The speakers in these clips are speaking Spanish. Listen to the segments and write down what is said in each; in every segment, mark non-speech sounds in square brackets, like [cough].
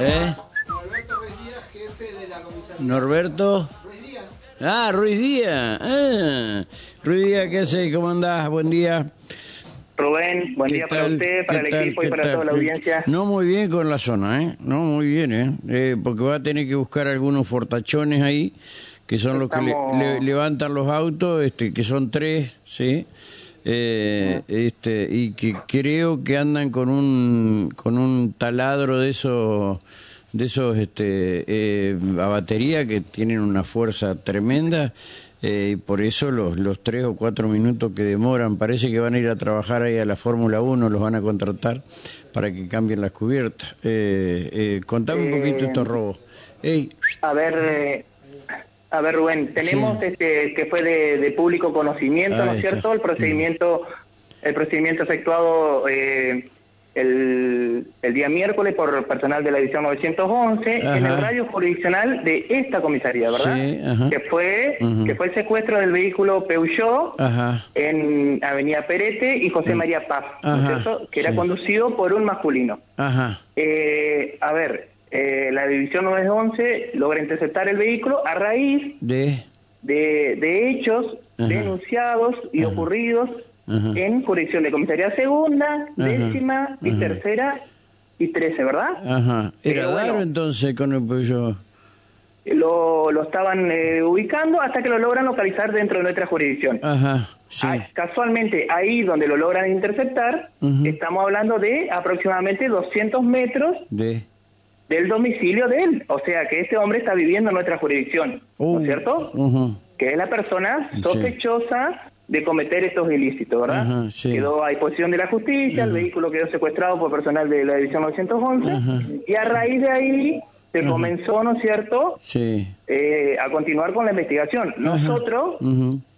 ¿Eh? Norberto. Ah, Ruiz Díaz. Ah, Ruiz Díaz, ¿qué hace? ¿Cómo andás? Buen día. Rubén, buen ¿Qué día para tal? usted, para ¿Qué el tal? equipo y ¿Qué para tal? toda la audiencia. No muy bien con la zona, ¿eh? No muy bien, ¿eh? Eh, porque va a tener que buscar algunos fortachones ahí, que son los que le- levantan los autos, este, que son tres, ¿sí? Eh, este, y que creo que andan con un, con un taladro de esos, de esos, este, eh, a batería que tienen una fuerza tremenda. Eh, y por eso los, los tres o cuatro minutos que demoran, parece que van a ir a trabajar ahí a la Fórmula 1, los van a contratar para que cambien las cubiertas. Eh, eh, contame un poquito Eh, estos robos. Ey, A ver, a ver Rubén, tenemos Sí. este que fue de, de público conocimiento, ¿no es cierto? El procedimiento, el procedimiento efectuado eh, el, el día miércoles por personal de la edición 911 en Ajá. el radio jurisdiccional de esta comisaría, ¿verdad? Sí, ajá. Que fue que fue el secuestro del vehículo Peugeot en Avenida Perete y José María Paz, ¿no es cierto? Que era conducido por un masculino. ajá, Eh, a ver, eh, la división 911 logra interceptar el vehículo a raíz de, de, de hechos Ajá. denunciados y Ajá. ocurridos Ajá. en jurisdicción de comisaría segunda, décima y tercera y trece, ¿verdad? ajá. Era Pero bueno. Entonces con el Peugeot. Lo, lo estaban eh, ubicando hasta que lo logran localizar dentro de nuestra jurisdicción. Ajá, sí. Ah, casualmente, ahí donde lo logran interceptar, estamos hablando de aproximadamente 200 metros De. Del domicilio de él. O sea, que este hombre está viviendo en nuestra jurisdicción, ¿no es cierto? Que es la persona Sí. sospechosa de cometer estos ilícitos, ¿verdad? Sí. Quedó a disposición de la justicia, el vehículo quedó secuestrado por personal de la División 911, Ajá. y a raíz de ahí se comenzó, ¿no es cierto?, Sí. eh, a continuar con la investigación. Nosotros.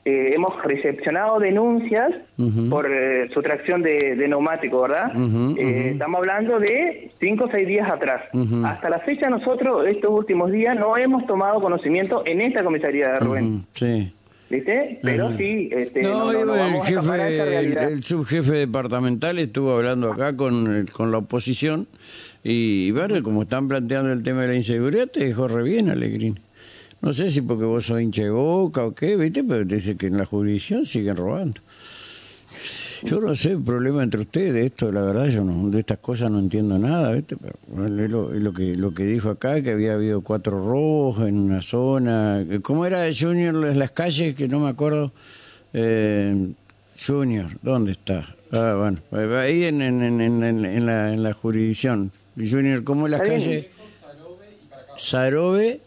Eh, hemos recepcionado denuncias por eh, sustracción de, de neumático, ¿verdad? Eh. Estamos hablando de cinco o seis días atrás. Hasta la fecha nosotros, estos últimos días, no hemos tomado conocimiento en esta comisaría de Rubén. Sí. ¿Viste? Pero sí, este, no, el jefe, subjefe departamental estuvo hablando acá con, la oposición y, bueno, como están planteando el tema de la inseguridad, te dejó re bien, Alegrín. No sé si porque vos sos hincha de boca o qué, ¿viste? Pero dice que en la jurisdicción siguen robando. Yo no sé el problema entre ustedes, esto, la verdad, yo no, de estas cosas no entiendo nada, ¿viste? Pero bueno, es lo, es lo que lo que dijo acá, que había habido cuatro robos en una zona. ¿Cómo era Junior las las calles? Que no me acuerdo. Eh, Junior, ¿dónde está? Ah, bueno, ahí en, en, en, en, la, en la jurisdicción. Junior, ¿cómo es las calles? Sarobe,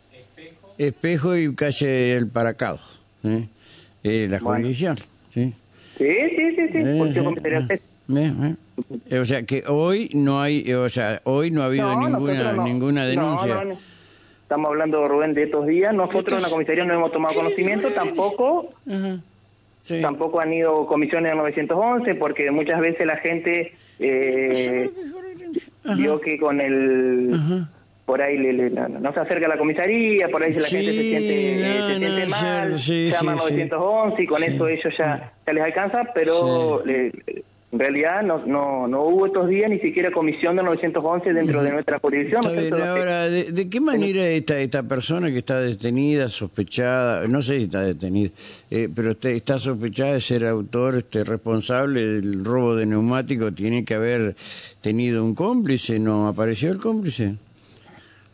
Espejo y calle El Paracado. ¿eh? Eh, la Bueno. jurisdicción, ¿sí? Sí, sí, sí, sí. Eh, porque sí, comisaría eh, eh. O sea que hoy no hay, o sea, hoy no ha habido No, ninguna no. ninguna denuncia. no. Estamos hablando, Rubén, de estos días. Nosotros en la comisaría no hemos tomado conocimiento, tampoco. Sí. Tampoco han ido comisiones de 911 porque muchas veces la gente eh, vio que con el por ahí le- le- no, no se acerca a la comisaría, por ahí la Sí, gente se siente, eh, no, se siente no, mal, sí, llama sí, sí. 911 y con eso ellos ya, ya les alcanza, pero eh, en realidad no, no, no hubo estos días ni siquiera comisión de 911 dentro de nuestra jurisdicción. Está ¿no es bien, ahora, ¿de, de qué manera esta, esta persona que está detenida, sospechada, no sé si está detenida, eh, pero está, está sospechada de ser autor, este, responsable del robo de neumático, tiene que haber tenido un cómplice, ¿no apareció el cómplice?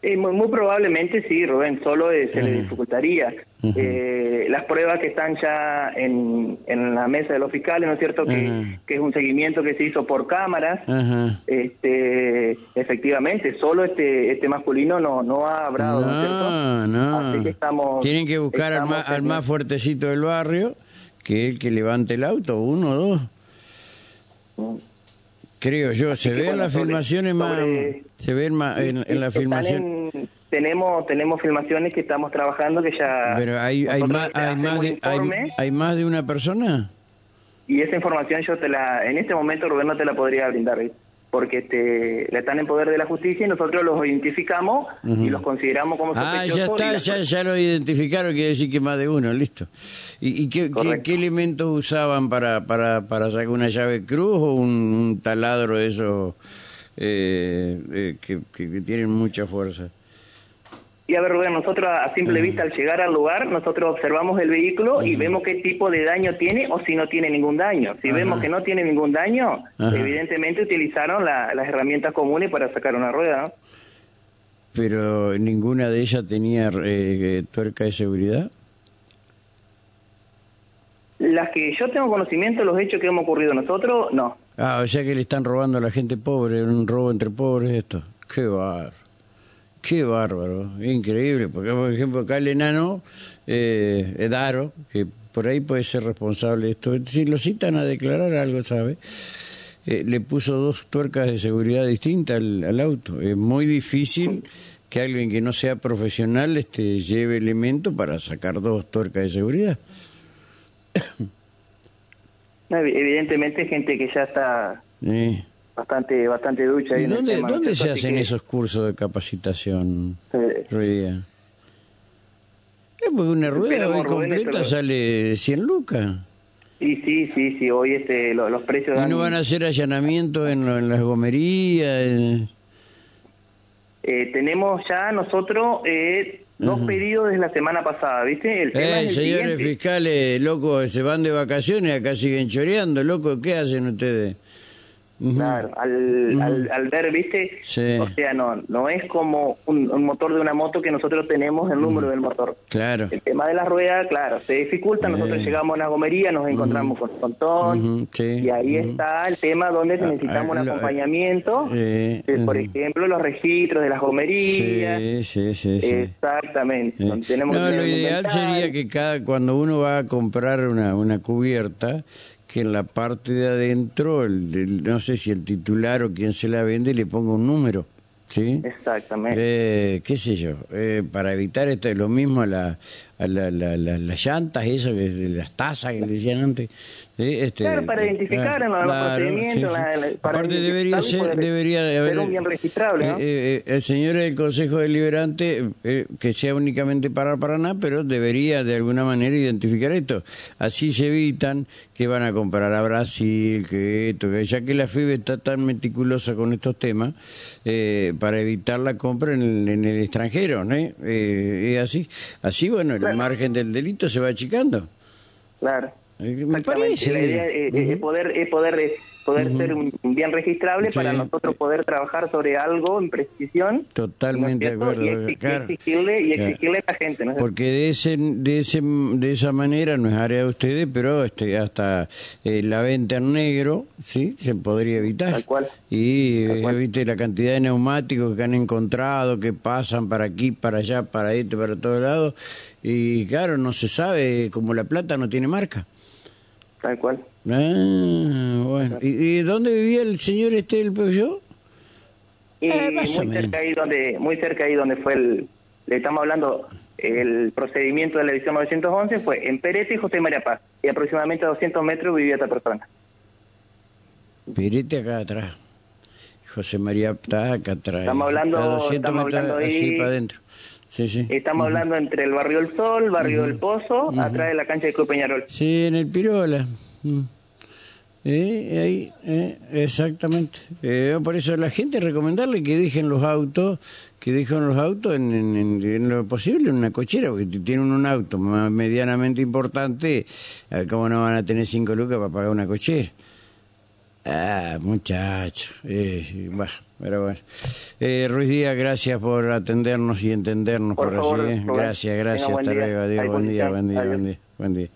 Eh, muy, muy probablemente sí, Rubén, solo eh, se le Ujú. dificultaría. Eh, las pruebas que están ya en, en la mesa de los fiscales, ¿no es cierto? Que, que es un seguimiento que se hizo por cámaras. Este, efectivamente, solo este este masculino no no ha hablado, ¿no, es cierto? No, no. Así que estamos. Tienen que buscar al más, al más fuertecito del barrio, que es el que levante el auto, uno o dos. Creo yo, se ven bueno, las sobre- filmaciones más, sobre- se ven más en, en la Están filmación. en- tenemos tenemos filmaciones que estamos trabajando que ya. Pero hay, hay más, hay más de, hay más de una persona. Y esa información yo te la, en este momento Rubén no te la podría brindar, ¿eh? Porque este, la están en poder de la justicia y nosotros los identificamos y los consideramos como Ah, sospechosos. ya y está, la- ya, ya lo identificaron, quiere decir que más de uno, listo. ¿Y, y qué, qué, Correcto. qué elementos usaban para, para, para sacar una llave cruz o un, un taladro de esos que, que tienen mucha fuerza. Y a ver, Rubén, nosotros a simple vista al llegar al lugar, nosotros observamos el vehículo y vemos qué tipo de daño tiene o si no tiene ningún daño. Si vemos que no tiene ningún daño, evidentemente utilizaron las herramientas comunes para sacar una rueda. Pero ninguna de ellas tenía eh, tuerca de seguridad. Las que yo tengo conocimiento, los hechos que hemos ocurrido nosotros, no. Ah, o sea que le están robando a la gente pobre, un robo entre pobres esto. Qué bar. Qué bárbaro, increíble, porque por ejemplo acá el enano eh, Edaro, que por ahí puede ser responsable de esto, si lo citan a declarar algo, ¿sabe? Eh, le puso dos tuercas de seguridad distintas al, auto. Es muy difícil que alguien que no sea profesional este, lleve elemento para sacar dos tuercas de seguridad. [coughs] evidentemente gente que ya está bastante bastante ducha. ¿Y dónde, ¿dónde se hacen esos cursos de capacitación, rueda? Es porque una rueda hoy completa sale 100 lucas. Y sí, sí, sí, hoy este, los, precios... ¿Y no van a hacer allanamientos en, en las gomerías? Eh, tenemos ya nosotros eh, dos pedidos desde la semana pasada, ¿viste? El eh, señores fiscales, loco, se van de vacaciones, acá siguen choreando, loco, ¿qué hacen ustedes? Claro, al, al, ver, ¿viste? O sea, no no es como un, motor de una moto que nosotros tenemos el número del motor. Claro. El tema de la rueda, claro, se dificulta. Nosotros llegamos a una gomería, nos encontramos con un montón. y ahí está el tema donde necesitamos un ah, acompañamiento. por ejemplo, los registros de las gomerías. Sí, sí, sí. Exactamente. Tenemos no, lo ideal sería que cada cuando uno va a comprar una, una cubierta, que en la parte de adentro, el, no sé si el titular o quien se la vende le ponga un número. ¿Sí? Exactamente. Eh, ¿Qué sé yo? Eh, para evitar esto, lo mismo a, la, la, las llantas, eso, las tazas que decían antes. Este, claro, para identificar en los procedimientos. Aparte, debería ser, debería haber. un bien registrable. ¿no? Eh, el señor del Consejo Deliberante, que sea únicamente para Paraná, pero debería de alguna manera identificar esto. Así se evitan que van a comprar a Brasil, que esto, que ya que la FIBE está tan meticulosa con estos temas, eh, para evitar la compra en el, en el extranjero, ¿no? Eh, es así. Así, bueno, el margen del delito se va achicando. Claro. Eh, me parece. La idea es, poder, es poder poder ser un bien registrable para nosotros poder trabajar sobre algo en precisión. Totalmente de acuerdo. Y, exigirle, y exigirle a la gente. ¿no? Porque de ese, de ese, de esa manera no es área de ustedes, pero este, hasta eh, la venta en negro, sí, se podría evitar. Tal cual. Y evite la cantidad de neumáticos que han encontrado, que pasan para aquí, para allá, para este, para todos lados. Y claro, no se sabe, como la plata no tiene marca. Tal cual. Ah, bueno. ¿Y, dónde vivía el señor este del Peugeot? Y eh, muy cerca ahí donde muy cerca ahí donde fue el le estamos hablando el procedimiento de la edición 911 fue en Perete y José María Paz y aproximadamente a 200 metros vivía esta persona. Perete acá atrás. José María Paz acá atrás. Estamos hablando, a 200 metros así para adentro. Sí, sí. Estamos hablando entre el barrio El Sol, barrio del Pozo, atrás de la cancha de Club Peñarol. Sí, en el Pirola. Eh, ahí, eh, exactamente. Eh, por eso la gente recomendarle que dejen los autos, que dejen los autos en, en, lo posible en una cochera, porque tienen un auto medianamente importante, ¿cómo no van a tener cinco lucas para pagar una cochera? Ah, muchacho. Eh, pero bueno. Ruiz Díaz, gracias por atendernos y entendernos por, así. Gracias, gracias. Hasta luego. Adiós. Buen día, buen día, buen día, buen día.